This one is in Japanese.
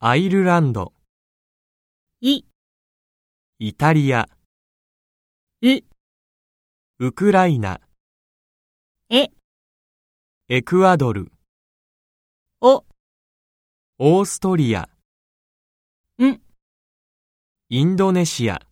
アイルランド、い、イタリア、う、ウクライナ、え、エクアドル、お、オーストリア、ん、インドネシア。